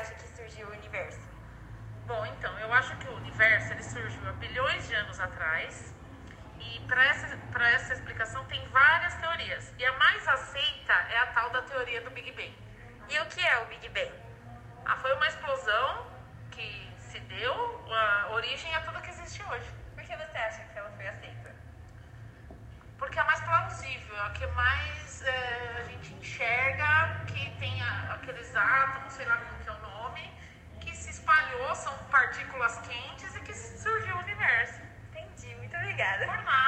acha que surgiu o universo? Bom, então, eu acho que o universo ele surgiu há bilhões de anos atrás. E para essa, pra essa explicação tem várias teorias. E a mais aceita é a tal da teoria do Big Bang. E o que é o Big Bang? Ah, foi uma explosão que se deu a origem a tudo que existe hoje. Por que você acha que ela foi aceita? Porque é a mais plausível, é a que mais é, a gente enxerga que tem a- aqueles átomos, sei lá como que é o nome, que se espalhou, são partículas quentes e que surgiu o universo. Entendi, muito obrigada. Por nada,